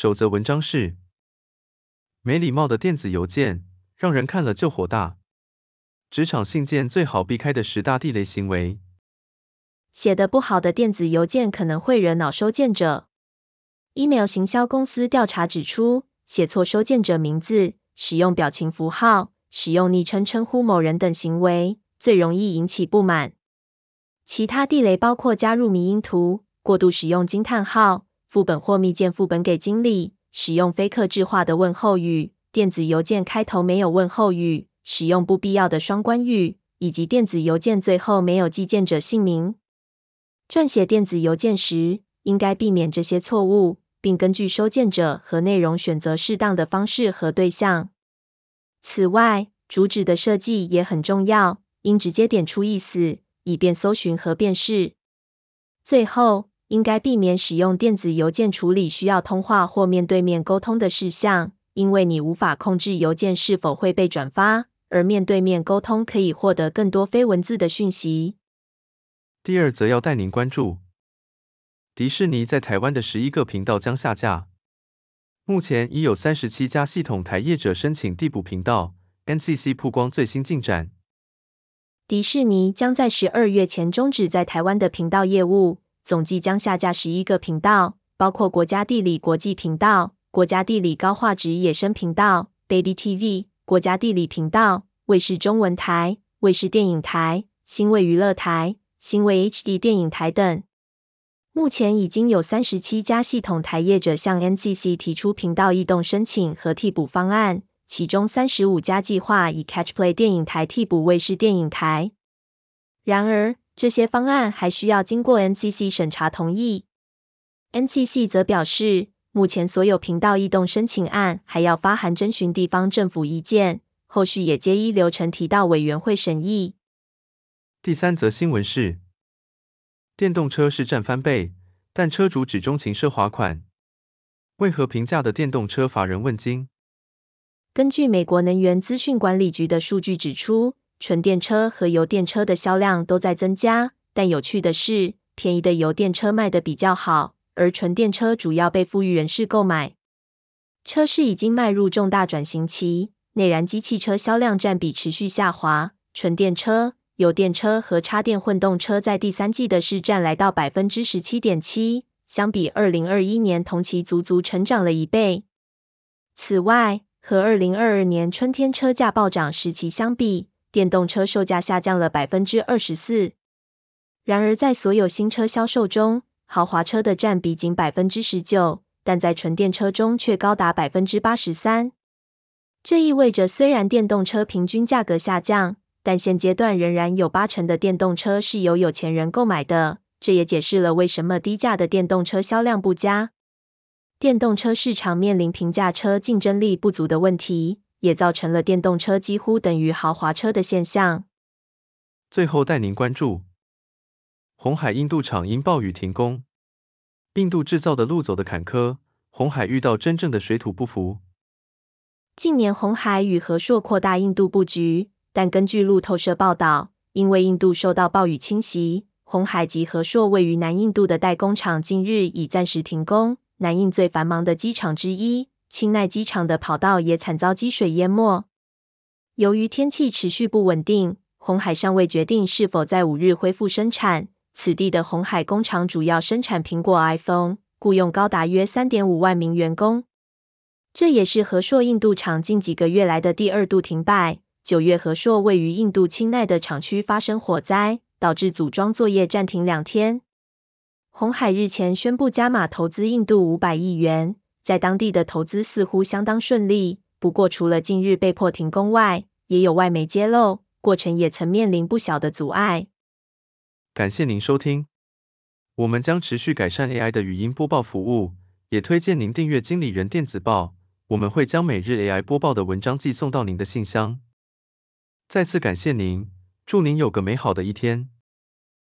守则文章是：没礼貌的电子邮件，让人看了就火大。职场信件最好避开的十大地雷行为。写得不好的电子邮件可能会惹恼收件者。email 行销公司调查指出，写错收件者名字、使用表情符号、使用昵称称呼某人等行为，最容易引起不满。其他地雷包括加入迷因图、过度使用惊叹号、副本或密件副本给经理，使用非客制化的问候语，电子邮件开头没有问候语，使用不必要的双关语，以及电子邮件最后没有寄件者姓名。撰写电子邮件时，应该避免这些错误，并根据收件者和内容选择适当的方式和对象。此外，主旨的设计也很重要，应直接点出意思，以便搜寻和辨识。最后，应该避免使用电子邮件处理需要通话或面对面沟通的事项，因为你无法控制邮件是否会被转发，而面对面沟通可以获得更多非文字的讯息。第二则要带您关注，迪士尼在台湾的十一个频道将下架，目前已有三十七家系统台业者申请递补频道，NCC 曝光最新进展。迪士尼将在十二月前终止在台湾的频道业务。总计将下架十一个频道，包括国家地理国际频道、国家地理高画质野生频道、Baby TV、国家地理频道、卫视中文台、卫视电影台、新卫娱乐台、新卫 HD 电影台等。目前已经有三十七家系统台业者向 NCC 提出频道异动申请和替补方案，其中三十五家计划以 CatchPlay 电影台替补卫视电影台。然而，这些方案还需要经过 NCC 审查同意。NCC 则表示，目前所有频道异动申请案还要发函征询地方政府意见，后续也皆依流程提到委员会审议。第三则新闻是，电动车市占翻倍，但车主只钟情奢华款，为何平价的电动车乏人问津？根据美国能源资讯管理局的数据指出，纯电车和油电车的销量都在增加，但有趣的是，便宜的油电车卖得比较好，而纯电车主要被富裕人士购买。车市已经迈入重大转型期，内燃机汽车销量占比持续下滑，纯电车、油电车和插电混动车在第三季的市占来到百分之十七点七，相比二零二一年同期足足成长了一倍。此外，和二零二二年春天车价暴涨时期相比，电动车售价下降了百分之二十四，然而在所有新车销售中，豪华车的占比仅百分之十九，但在纯电车中却高达百分之八十三。这意味着虽然电动车平均价格下降，但现阶段仍然有八成的电动车是由有钱人购买的。这也解释了为什么低价的电动车销量不佳。电动车市场面临平价车竞争力不足的问题。也造成了电动车几乎等于豪华车的现象。最后带您关注，红海印度厂因暴雨停工，印度制造的路走得坎坷，红海遇到真正的水土不服。近年红海与和硕扩大印度布局，但根据路透社报道，因为印度受到暴雨侵袭，红海及和硕位于南印度的代工厂近日已暂时停工。南印最繁忙的机场之一。钦奈机场的跑道也惨遭积水淹没。由于天气持续不稳定，红海尚未决定是否在五日恢复生产。此地的红海工厂主要生产苹果 iPhone，雇用高达约三点五万名员工。这也是和硕印度厂近几个月来的第二度停摆。九月，和硕位于印度钦奈的厂区发生火灾，导致组装作业暂停两天。红海日前宣布加码投资印度五百亿元。在当地的投资似乎相当顺利，不过除了近日被迫停工外，也有外媒揭露，过程也曾面临不小的阻碍。感谢您收听，我们将持续改善 AI 的语音播报服务，也推荐您订阅经理人电子报，我们会将每日 AI 播报的文章寄送到您的信箱。再次感谢您，祝您有个美好的一天。